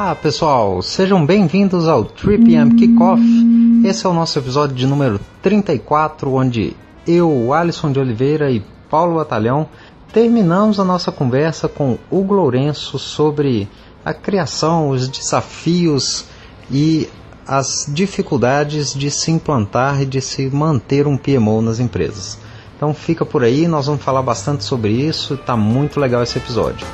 Olá pessoal, sejam bem-vindos ao 3PM Kickoff. Esse é o nosso episódio de número 34, onde eu, Alisson de Oliveira e Paulo Batalhão terminamos a nossa conversa com Hugo Lourenço sobre a criação, os desafios e as dificuldades de se implantar e de se manter um PMO nas empresas. Então fica por aí, nós vamos falar bastante sobre isso, está muito legal esse episódio.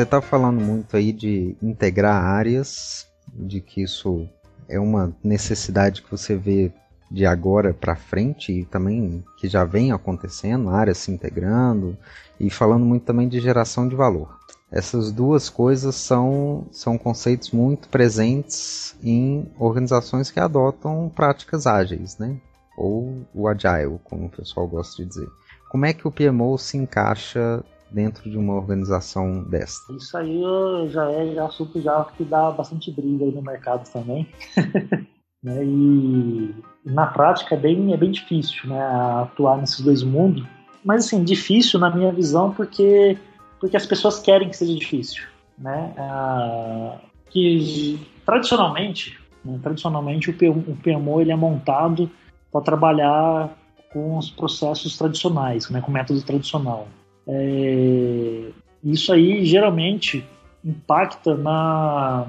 Você está falando muito aí de integrar áreas, de que isso é uma necessidade que você vê de agora para frente e também que já vem acontecendo, áreas se integrando e falando muito também de geração de valor. Essas duas coisas são, são conceitos muito presentes em organizações que adotam práticas ágeis, né? Ou o agile, como o pessoal gosta de dizer. Como é que o PMO se encaixa dentro de uma organização desta? Isso aí já é assunto já que dá bastante briga aí no mercado também. né? E na prática é bem, é bem difícil né, atuar nesses dois mundos. Mas assim, difícil na minha visão porque, porque as pessoas querem que seja difícil. Né? Ah, que tradicionalmente, né, tradicionalmente o PMO ele é montado para trabalhar com os processos tradicionais, né, com método tradicional. É, isso aí geralmente impacta na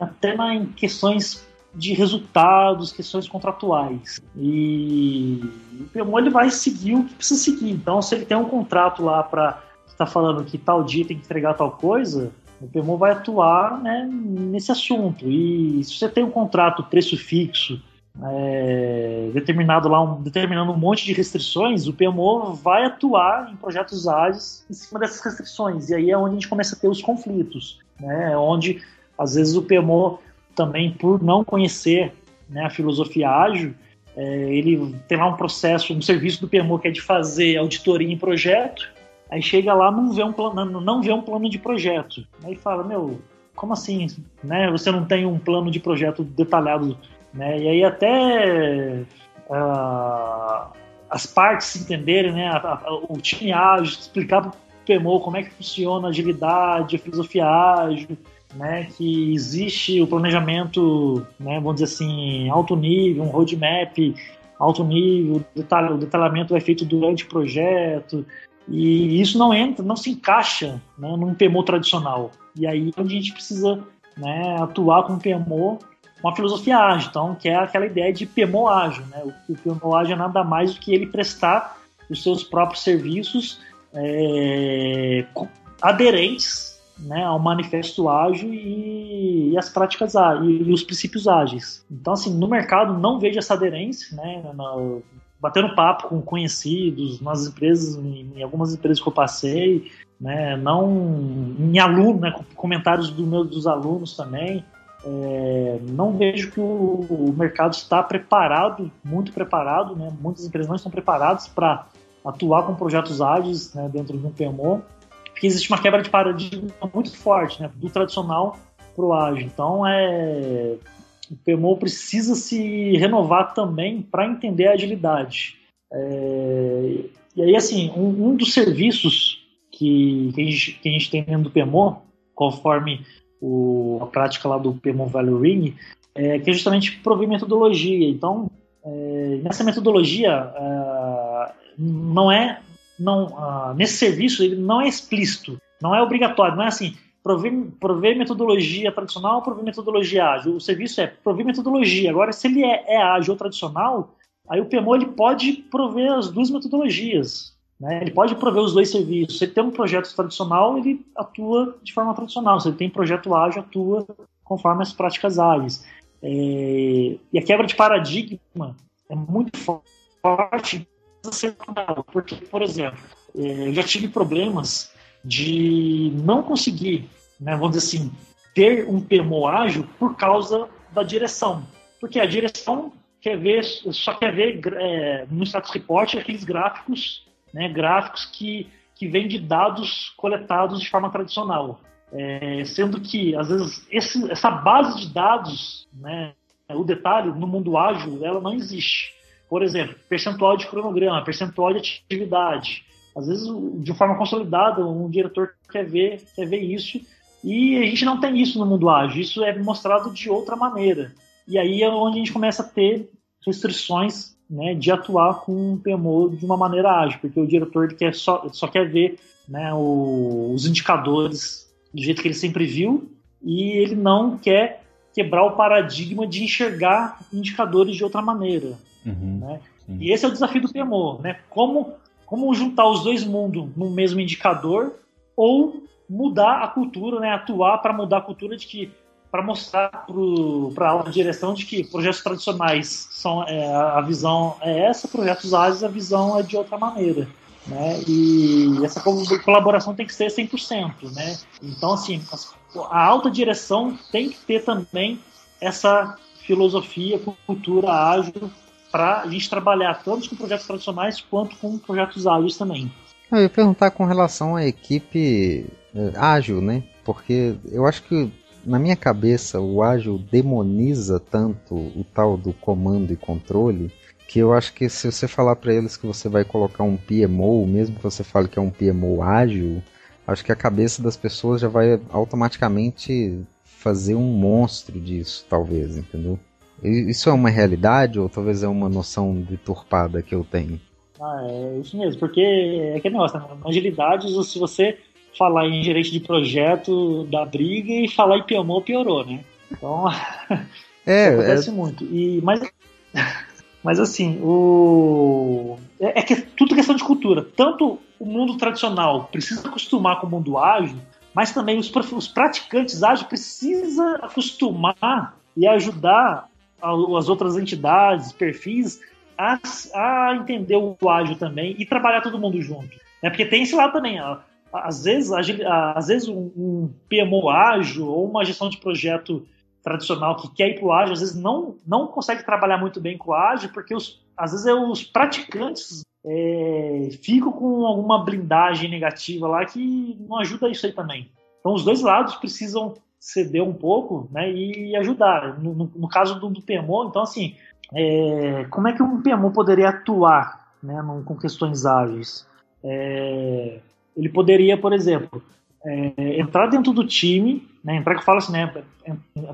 até na, em questões de resultados, questões contratuais. E o PMO ele vai seguir o que precisa seguir. Então, se ele tem um contrato lá para estar tá falando que tal dia tem que entregar tal coisa, o PMO vai atuar né, nesse assunto. E se você tem um contrato preço fixo é, determinado lá um, determinando um monte de restrições, o PMO vai atuar em projetos ágeis em cima dessas restrições. E aí é onde a gente começa a ter os conflitos, né? Onde às vezes o PMO também por não conhecer né, a filosofia ágil, é, ele tem lá um processo, um serviço do PMO que é de fazer auditoria em projeto, aí chega lá não vê um plano, não vê um plano de projeto. Aí fala, meu, como assim, né? Você não tem um plano de projeto detalhado né? E aí até uh, as partes se entenderem, né? A, a, o time ágil, explicar para o PMO como é que funciona a agilidade, a filosofia ágil, né? Que existe o planejamento, né? Vamos dizer assim, alto nível, um roadmap alto nível, o detalhamento é feito durante o projeto, e isso não entra, não se encaixa né, num PMO tradicional. E aí a gente precisa né, atuar com o PMO uma filosofia ágil, então, que é aquela ideia de PMO ágil. Né? O PMO ágil é nada mais do que ele prestar os seus próprios serviços é, aderentes né, ao manifesto ágil e, e as práticas ágeis, e, os princípios ágeis. Então, assim, no mercado não vejo essa aderência, né, na, batendo papo com conhecidos, nas empresas, em, em, algumas empresas que eu passei, né, não em aluno, né, comentários do meu, dos alunos também, é, não vejo que o, o, mercado está preparado, muito preparado, né? muitas empresas não estão preparadas para atuar com projetos ágeis né, dentro de um PMO, porque existe uma quebra de paradigma muito forte, né, do tradicional para o ágil. Então, é, o PMO precisa se renovar também para entender a agilidade. É, e aí, assim, um, um dos serviços que, que, a gente, que a gente tem dentro do PMO, conforme o, a prática lá do Value Ring, é, que é justamente prover metodologia. Então, é, nessa metodologia, é, não é, não, nesse serviço ele não é explícito, não é obrigatório, não é assim, prover, prover metodologia tradicional, prover metodologia ágil. O serviço é prover metodologia. Agora, se ele é, é ágil ou tradicional, aí o PMO ele pode prover as duas metodologias. Né? Ele pode prover os dois serviços. Se ele tem um projeto tradicional, ele atua de forma tradicional. Se ele tem projeto ágil, atua conforme as práticas ágeis. É... E a quebra de paradigma é muito forte porque, por exemplo, é, eu já tive problemas de não conseguir, né, vamos dizer assim, ter um PMO ágil por causa da direção. Porque a direção quer ver, só quer ver é, no status report aqueles gráficos né, gráficos que que vem de dados coletados de forma tradicional. É, sendo que, às vezes, esse, essa base de dados, né, o detalhe, no mundo ágil, ela não existe. Por exemplo, percentual de cronograma, percentual de atividade. Às vezes, de forma consolidada, um diretor quer ver, quer ver isso, e a gente não tem isso no mundo ágil. Isso é mostrado de outra maneira. E aí é onde a gente começa a ter restrições né, de atuar com o PMO de uma maneira ágil, porque o diretor quer só, só quer ver né, o, os indicadores do jeito que ele sempre viu e ele não quer quebrar o paradigma de enxergar indicadores de outra maneira. Uhum, né? E esse é o desafio do PMO, né? Como, como juntar os dois mundos no mesmo indicador ou mudar a cultura, né? Atuar para mudar a cultura de que para mostrar para a direção de que projetos tradicionais são é, a visão é essa, projetos ágeis a visão é de outra maneira. Né? E essa colaboração tem que ser 100%. Né? Então, assim, a alta direção tem que ter também essa filosofia, cultura ágil para a gente trabalhar tanto com projetos tradicionais quanto com projetos ágeis também. Eu ia perguntar com relação à equipe é, ágil, né? Porque eu acho que na minha cabeça, o ágil demoniza tanto o tal do comando e controle que eu acho que se você falar para eles que você vai colocar um PMO, mesmo que você fale que é um PMO ágil, acho que a cabeça das pessoas já vai automaticamente fazer um monstro disso, talvez, entendeu? Isso é uma realidade ou talvez é uma noção deturpada que eu tenho? Ah, é isso mesmo, porque é que negócio, né? agilidade, se você falar em gerente de projeto da briga e falar em PMO piorou, né? Então, é, acontece é... muito. E, mas, mas assim, o... É, é, que é tudo questão de cultura. Tanto o mundo tradicional precisa acostumar com o mundo ágil, mas também os, os praticantes ágeis precisam acostumar e ajudar as outras entidades, perfis, a, a entender o ágil também e trabalhar todo mundo junto. Né? Porque tem esse lado também, ó, às vezes, às vezes um, PMO ágil ou uma gestão de projeto tradicional que quer ir para o ágil, às vezes não, não consegue trabalhar muito bem com o ágil, porque os, às vezes é os praticantes é, ficam com alguma blindagem negativa lá que não ajuda isso aí também. Então os dois lados precisam ceder um pouco né, e ajudar. No, no, no caso do, do, PMO, então assim, é, como é que um PMO poderia atuar né, com questões ágeis? É, ele poderia, por exemplo, é, entrar dentro do time, né, entrar que fala assim, né,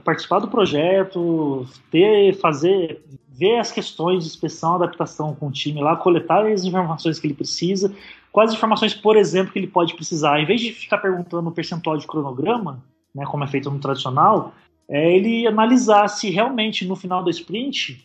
participar do projeto, ter, fazer, ver as questões de inspeção, adaptação com o time lá, coletar as informações que ele precisa, quais informações, por exemplo, que ele pode precisar, em vez de ficar perguntando o percentual de cronograma, né, como é feito no tradicional, é ele analisar se realmente no final do sprint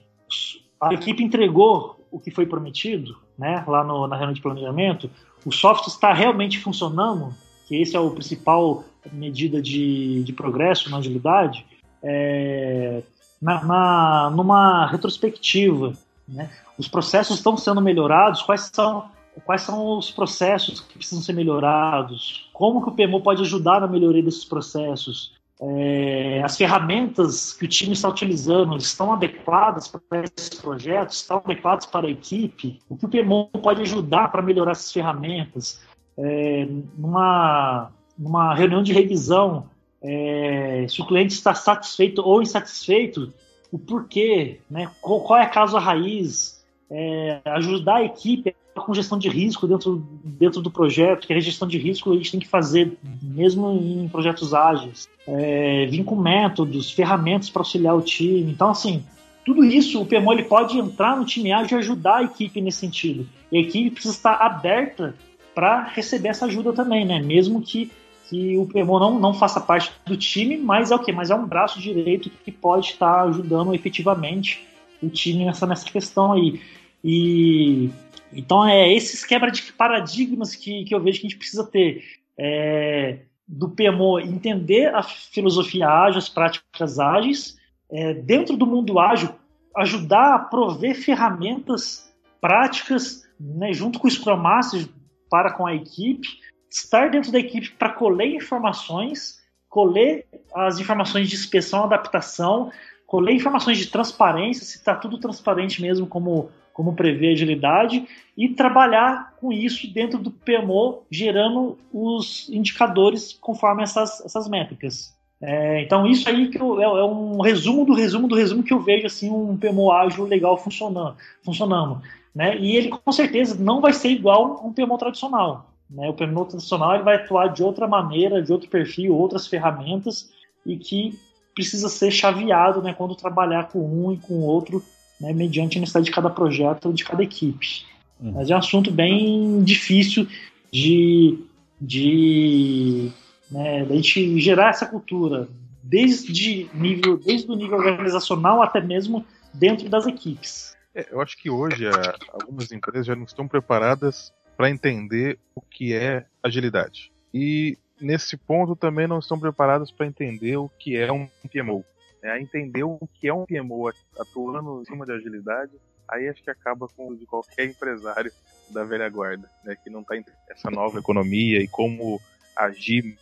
a equipe entregou o que foi prometido, né, lá no, na reunião de planejamento, o software está realmente funcionando, que esse é o principal medida de, de progresso na agilidade, é, na, na, numa retrospectiva. Né? Os processos estão sendo melhorados, quais são, quais são os processos que precisam ser melhorados, como que o PMO pode ajudar na melhoria desses processos, é, as ferramentas que o time está utilizando estão adequadas para esse projeto, estão adequadas para a equipe, o que o PMO pode ajudar para melhorar essas ferramentas. É, numa, numa reunião de revisão, é, se o cliente está satisfeito ou insatisfeito, o porquê, né, qual, qual é a causa raiz, é, ajudar a equipe com gestão de risco dentro, dentro do projeto, que a gestão de risco a gente tem que fazer mesmo em projetos ágeis, é, com métodos, ferramentas para auxiliar o time. Então, assim, tudo isso o PMO ele pode entrar no time ágil e ajudar a equipe nesse sentido. E a equipe precisa estar aberta para receber essa ajuda também, né? Mesmo que, que o PMO não, não faça parte do time, mas é o quê? Mas é um braço direito que pode estar ajudando efetivamente o time nessa, nessa questão aí. E então é esses quebra de paradigmas que, que eu vejo que a gente precisa ter. É, do PMO entender a filosofia ágil, as práticas ágeis, é, dentro do mundo ágil, ajudar a prover ferramentas práticas né, junto com o Scrum Master para com a equipe, estar dentro da equipe para colher informações, colher as informações de inspeção, adaptação, colher informações de transparência, se está tudo transparente mesmo, como como prever agilidade e trabalhar com isso dentro do PMO, gerando os indicadores conforme essas, essas métricas. É, então isso aí que eu, é, é, um resumo do resumo do resumo que eu vejo assim um PMO ágil legal funcionando, funcionando, né? E ele com certeza não vai ser igual a um PMO tradicional, né? O PMO tradicional ele vai atuar de outra maneira, de outro perfil, outras ferramentas e que precisa ser chaveado, né? Quando trabalhar com um e com o outro, né? Mediante a necessidade de cada projeto, de cada equipe. Uhum. Mas é um assunto bem difícil de de né, da gente gerar essa cultura desde nível desde o nível organizacional até mesmo dentro das equipes. É, eu acho que hoje a, algumas empresas já não estão preparadas para entender o que é agilidade. E nesse ponto também não estão preparadas para entender o que é um PMO. É, entender o que é um PMO atuando em cima de agilidade, aí acho que acaba com de qualquer empresário da velha guarda, né, que não está essa nova economia e como agir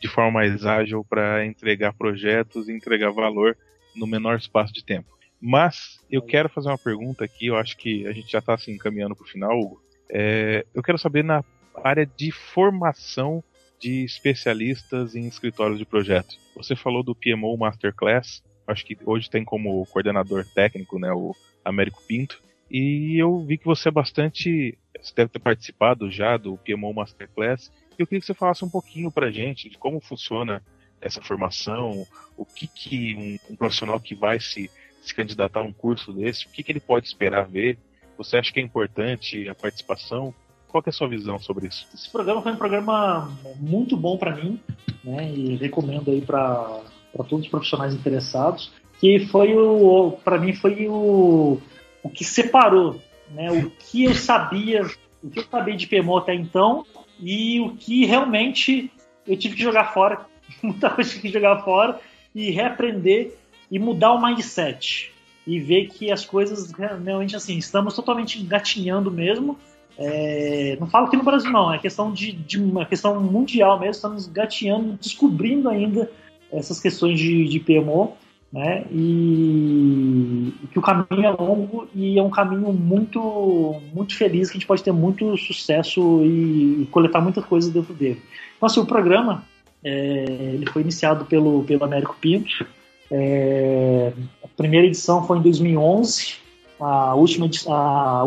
de forma mais ágil para entregar projetos e entregar valor no menor espaço de tempo. Mas eu quero fazer uma pergunta aqui, eu acho que a gente já está assim, encaminhando para o final, Hugo. É, eu quero saber na área de formação de especialistas em escritórios de projetos. Você falou do PMO Masterclass, acho que hoje tem como coordenador técnico né, o Américo Pinto, e eu vi que você é bastante. Você deve ter participado já do PMO Masterclass eu queria que você falasse um pouquinho para gente de como funciona essa formação, o que, que um, um, profissional que vai se, se candidatar a um curso desse, o que, que ele pode esperar ver? Você acha que é importante a participação? Qual é a sua visão sobre isso? Esse programa foi um programa muito bom para mim, né? E recomendo aí para todos os profissionais interessados, que foi o, para mim foi o, o que separou, né? O que eu sabia, o que eu sabia de PMO até então e o que realmente eu tive que jogar fora, muita coisa tive que jogar fora e reaprender e mudar o mindset e ver que as coisas realmente assim estamos totalmente engatinhando mesmo. É, não falo aqui no Brasil não, é questão de, de uma questão mundial mesmo. Estamos engatinhando, descobrindo ainda essas questões de, de PMO né? E, que o caminho é longo e é um caminho muito muito feliz que a gente pode ter muito sucesso e, e coletar muitas coisas dentro dele. Então, assim, o programa é, ele foi iniciado pelo pelo Américo Pinto. É, a primeira edição foi em 2011, a última a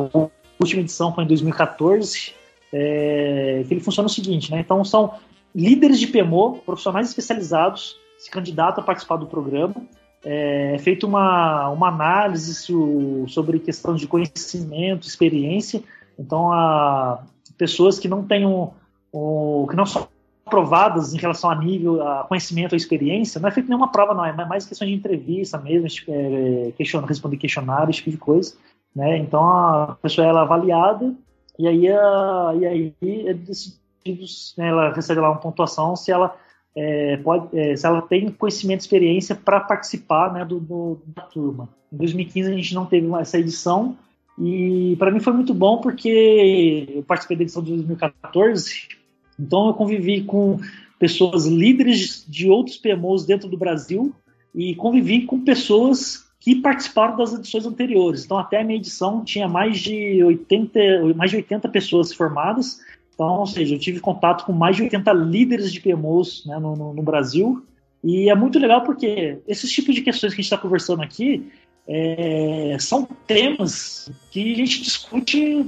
última edição foi em 2014. É, que ele funciona o seguinte, né? Então são líderes de PMO, profissionais especializados, se candidatam a participar do programa é, é feita uma, uma análise sobre questão de conhecimento, experiência. Então, pessoas que não tenham, o, que não são aprovadas em relação a nível, a conhecimento, a experiência, não é feita nenhuma prova, não, é mais questão de entrevista mesmo, é, question, responder questionário, esse tipo de coisa. Né? Então, a pessoa ela é avaliada e aí, a, e aí é decidido, né, ela recebe lá uma pontuação se ela é, pode, é, se ela tem conhecimento e experiência para participar né, do, do, da turma. Em 2015 a gente não teve essa edição e para mim foi muito bom porque eu participei da edição de 2014, então eu convivi com pessoas líderes de outros PMOs dentro do Brasil e convivi com pessoas que participaram das edições anteriores. Então até a minha edição tinha mais de 80, mais de 80 pessoas formadas então, ou seja, eu tive contato com mais de 80 líderes de PMOs né, no, no, no, Brasil. E é muito legal porque esses tipos de questões que a gente está conversando aqui é, são temas que a gente discute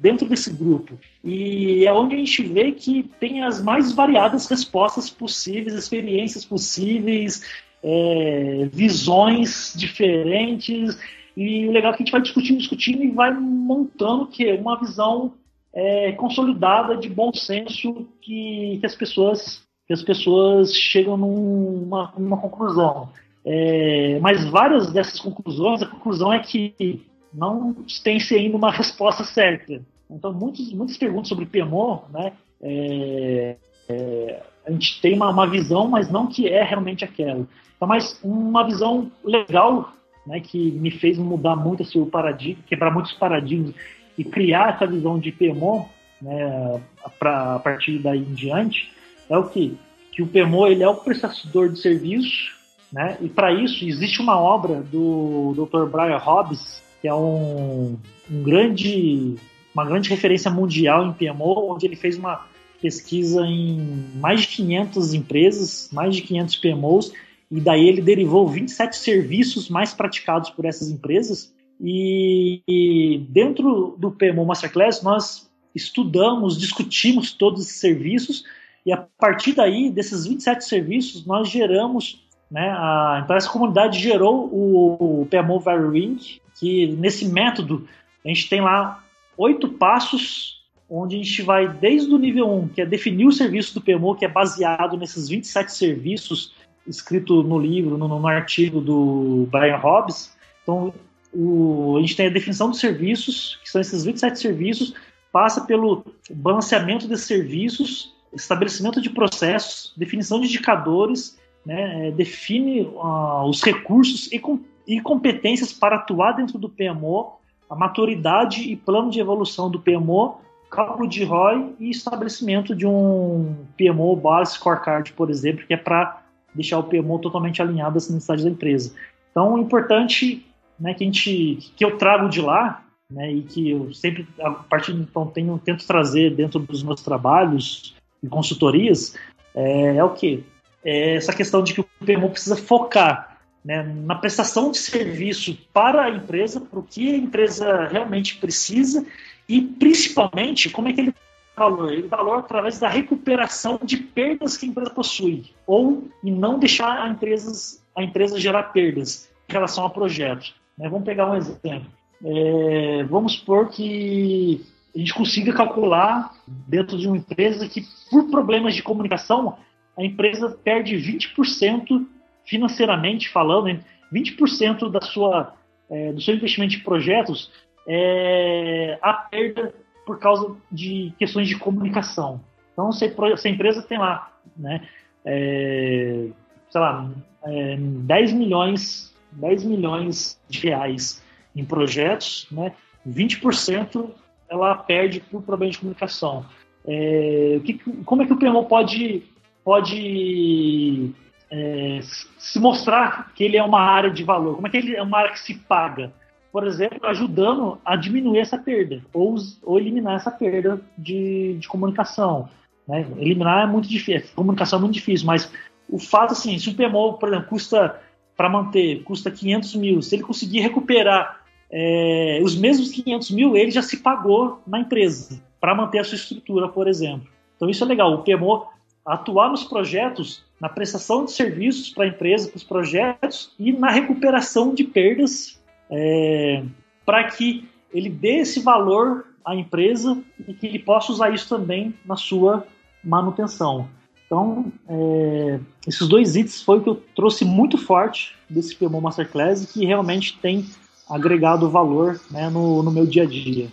dentro desse grupo. E é onde a gente vê que tem as mais variadas respostas possíveis, experiências possíveis, é, visões diferentes. E o legal é que a gente vai discutindo, discutindo e vai montando que uma visão é, consolidada de bom senso que, que, as pessoas que as pessoas chegam numa, numa conclusão. É, mas várias dessas conclusões, a conclusão é que não tem-se ainda uma resposta certa. Então, muitos, muitas perguntas sobre PMO, né, é, é, a gente tem uma, uma, visão, mas não que é realmente aquela. Então, mas uma visão legal, né, que me fez mudar muito esse paradigma, quebrar muitos paradigmas e criar essa visão de PMO né, pra, a partir daí em diante é o que? Que o PMO ele é o prestador de serviço, né? E para isso existe uma obra do Dr. Brian Hobbes que é um, um grande, uma grande referência mundial em PMO, onde ele fez uma pesquisa em mais de 500 empresas, mais de 500 PMOs, e daí ele derivou 27 serviços mais praticados por essas empresas. E, e dentro do PMO Masterclass, nós estudamos, discutimos todos esses serviços, e a partir daí, desses 27 serviços, nós geramos, né, a, então essa comunidade gerou o, o PMO Ring, que nesse método a gente tem lá oito passos onde a gente vai desde o nível 1, que é definir o serviço do PMO, que é baseado nesses 27 serviços escrito no livro, no, no artigo do Brian Hobbs. Então, o, a gente tem a definição dos serviços, que são esses 27 serviços, passa pelo balanceamento desses serviços, estabelecimento de processos, definição de indicadores, né, é, define uh, os recursos e, com, e competências para atuar dentro do PMO, a maturidade e plano de evolução do PMO, cálculo de ROI e estabelecimento de um PMO Base Scorecard, por exemplo, que é para deixar o PMO totalmente alinhado às necessidades da empresa. Então, é importante né, que, a gente, que eu trago de lá, né, e que eu sempre, a partir de então, tenho, tento trazer dentro dos meus trabalhos e consultorias, é, é o que? É essa questão de que o PMO precisa focar né, na prestação de serviço para a empresa, para o que a empresa realmente precisa e principalmente como é que ele valor? Ele valor através da recuperação de perdas que a empresa possui ou e não deixar a empresa, a empresa gerar perdas em relação ao projeto. Né? Vamos pegar um exemplo. É, vamos supor que a gente consiga calcular dentro de uma empresa que, por problemas de comunicação, a empresa perde 20% financeiramente falando, 20% da sua, é, do seu investimento de projetos é a perda por causa de questões de comunicação. Então, se, se a empresa tem lá, né, é, sei lá, é, 10 milhões, 10 milhões de reais em projetos, né, 20% ela perde por problema de comunicação. É, que, como é que o PMO pode, pode é, se mostrar que ele é uma área de valor? Como é que ele é uma área que se paga? Por exemplo, ajudando a diminuir essa perda ou, ou eliminar essa perda de, de comunicação. Né? Eliminar é muito difícil, comunicação é muito difícil, mas o fato assim, se o PMO, por exemplo, custa para manter, custa 500 mil, se ele conseguir recuperar é, os mesmos 500 mil ele já se pagou na empresa para manter a sua estrutura, por exemplo. Então isso é legal. O PMO atuar nos projetos, na prestação de serviços para a empresa, para os projetos e na recuperação de perdas é, para que ele dê esse valor à empresa e que ele possa usar isso também na sua manutenção. Então, é, esses dois itens foi o que eu trouxe muito forte desse PMO Masterclass que realmente tem agregado valor né, no, no meu dia a dia.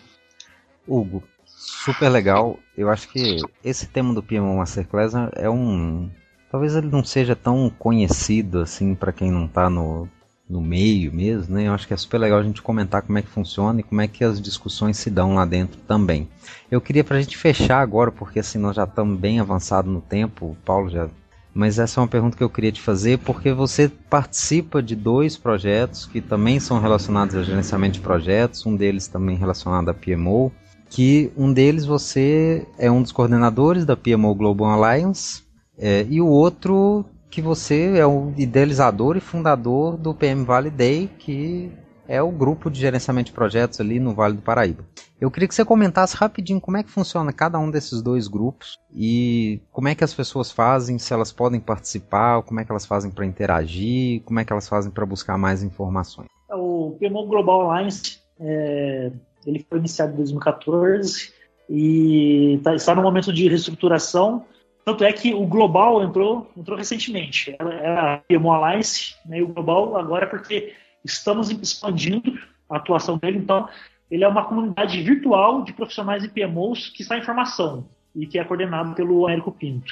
Hugo, super legal. Eu acho que esse tema do PMO Masterclass é um. Talvez ele não seja tão conhecido assim para quem não está no, no meio mesmo, né? Eu acho que é super legal a gente comentar como é que funciona e como é que as discussões se dão lá dentro também. Eu queria para a gente fechar agora, porque assim nós já estamos bem avançado no tempo, o Paulo já mas essa é uma pergunta que eu queria te fazer porque você participa de dois projetos que também são relacionados a gerenciamento de projetos, um deles também relacionado a PMO, que um deles você é um dos coordenadores da PMO Global Alliance é, e o outro que você é o idealizador e fundador do PM Valley Day, que é o grupo de gerenciamento de projetos ali no Vale do Paraíba. Eu queria que você comentasse rapidinho como é que funciona cada um desses dois grupos e como é que as pessoas fazem, se elas podem participar, como é que elas fazem para interagir, como é que elas fazem para buscar mais informações. O PMO Global Alliance é, ele foi iniciado em 2014 e tá, está no momento de reestruturação. Tanto é que o Global entrou, entrou recentemente. Era a PMO Alliance né, e o Global agora porque estamos expandindo a atuação dele, então ele é uma comunidade virtual de profissionais e PMOs que está em formação e que é coordenado pelo Érico Pinto.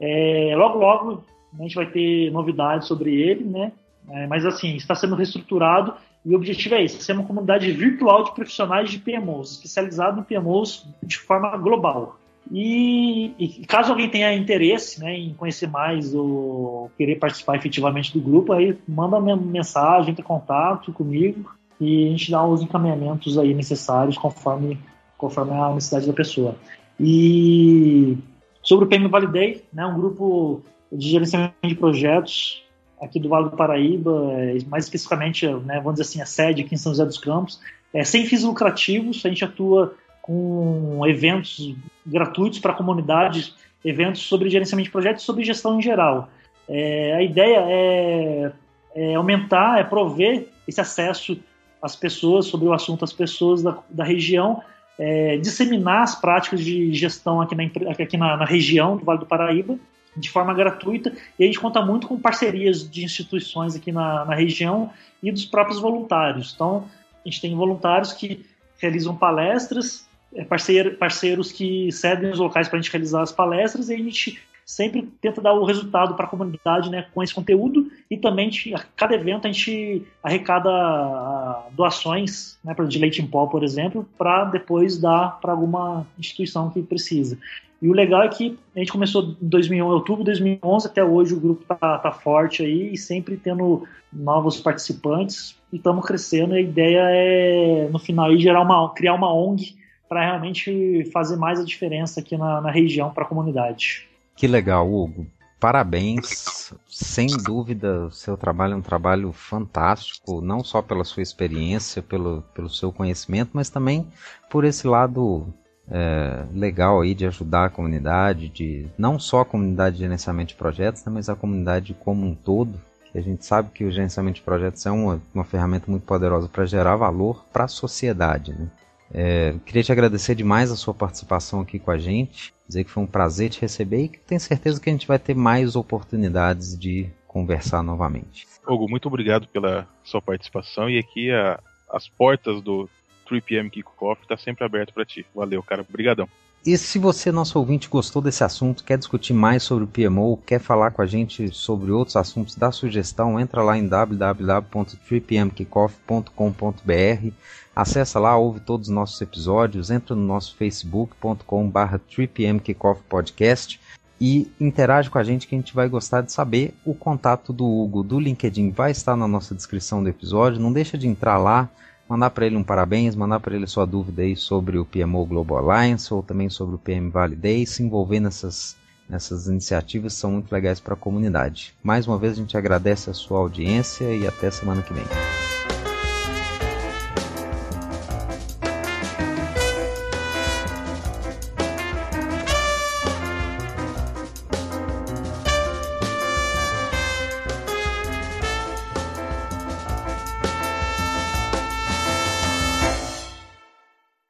É, logo, logo a gente vai ter novidades sobre ele, né? É, mas assim, está sendo reestruturado e o objetivo é esse, ser uma comunidade virtual de profissionais de PMOs, especializado em PMOs de forma global. E, e, caso alguém tenha interesse né, em conhecer mais ou querer participar efetivamente do grupo, aí manda mensagem, entre em contato comigo e a gente dá os encaminhamentos aí necessários conforme, conforme a necessidade da pessoa. E sobre o PM Validei, né, um grupo de gerenciamento de projetos aqui do Vale do Paraíba, é, mais especificamente, né, vamos dizer assim, a sede aqui em São José dos Campos, é, sem fins lucrativos, a gente atua com eventos gratuitos para a comunidade, eventos sobre gerenciamento de projetos sobre gestão em geral. É, a ideia é, é, aumentar, é prover esse acesso às pessoas, sobre o assunto às pessoas da, da região, é, disseminar as práticas de gestão aqui, na, aqui na, na região do Vale do Paraíba, de forma gratuita, e a gente conta muito com parcerias de instituições aqui na, na região e dos próprios voluntários. Então, a gente tem voluntários que realizam palestras, é, parceiros que cedem os locais para a gente realizar as palestras, e a gente sempre tenta dar o resultado para a comunidade né, com esse conteúdo e também a cada evento a gente arrecada ah, doações né, de leite em pó, por exemplo, para depois dar para alguma instituição que precisa. E o legal é que a gente começou em 2011, outubro de 2011 até hoje o grupo tá, tá forte aí e sempre tendo novos participantes e estamos crescendo. A ideia é no final aí gerar uma criar uma ONG para realmente fazer mais a diferença aqui na, na região para a comunidade. Que legal, Hugo. Parabéns. Sem dúvida, o seu trabalho é um trabalho fantástico, não só pela sua experiência, pelo, pelo seu conhecimento, mas também por esse lado é, legal aí de ajudar a comunidade, de não só a comunidade de gerenciamento de projetos, né, mas a comunidade como um todo. A gente sabe que o gerenciamento de projetos é uma, uma ferramenta muito poderosa para gerar valor para a sociedade. Né? É, queria te agradecer demais a sua participação aqui com a gente, dizer que foi um prazer te receber e que tenho certeza que a gente vai ter mais oportunidades de conversar novamente. Hugo, muito obrigado pela sua participação e aqui a, as portas do 3PM Kickoff está sempre aberto para ti. Valeu, cara. Obrigadão. E se você, nosso ouvinte, gostou desse assunto, quer discutir mais sobre o PMO, quer falar com a gente sobre outros assuntos, dá sugestão, entra lá em www.3pmkickoff.com.br, acessa lá, ouve todos os nossos episódios, entra no nosso facebook.com.br 3pmkickoffpodcast e interage com a gente que a gente vai gostar de saber. O contato do Hugo do LinkedIn vai estar na nossa descrição do episódio, não deixa de entrar lá, mandar para ele um parabéns, mandar para ele sua dúvida aí sobre o PMO Global Alliance ou também sobre o PM Validate, se envolver nessas, nessas iniciativas são muito legais para a comunidade. Mais uma vez a gente agradece a sua audiência e até semana que vem.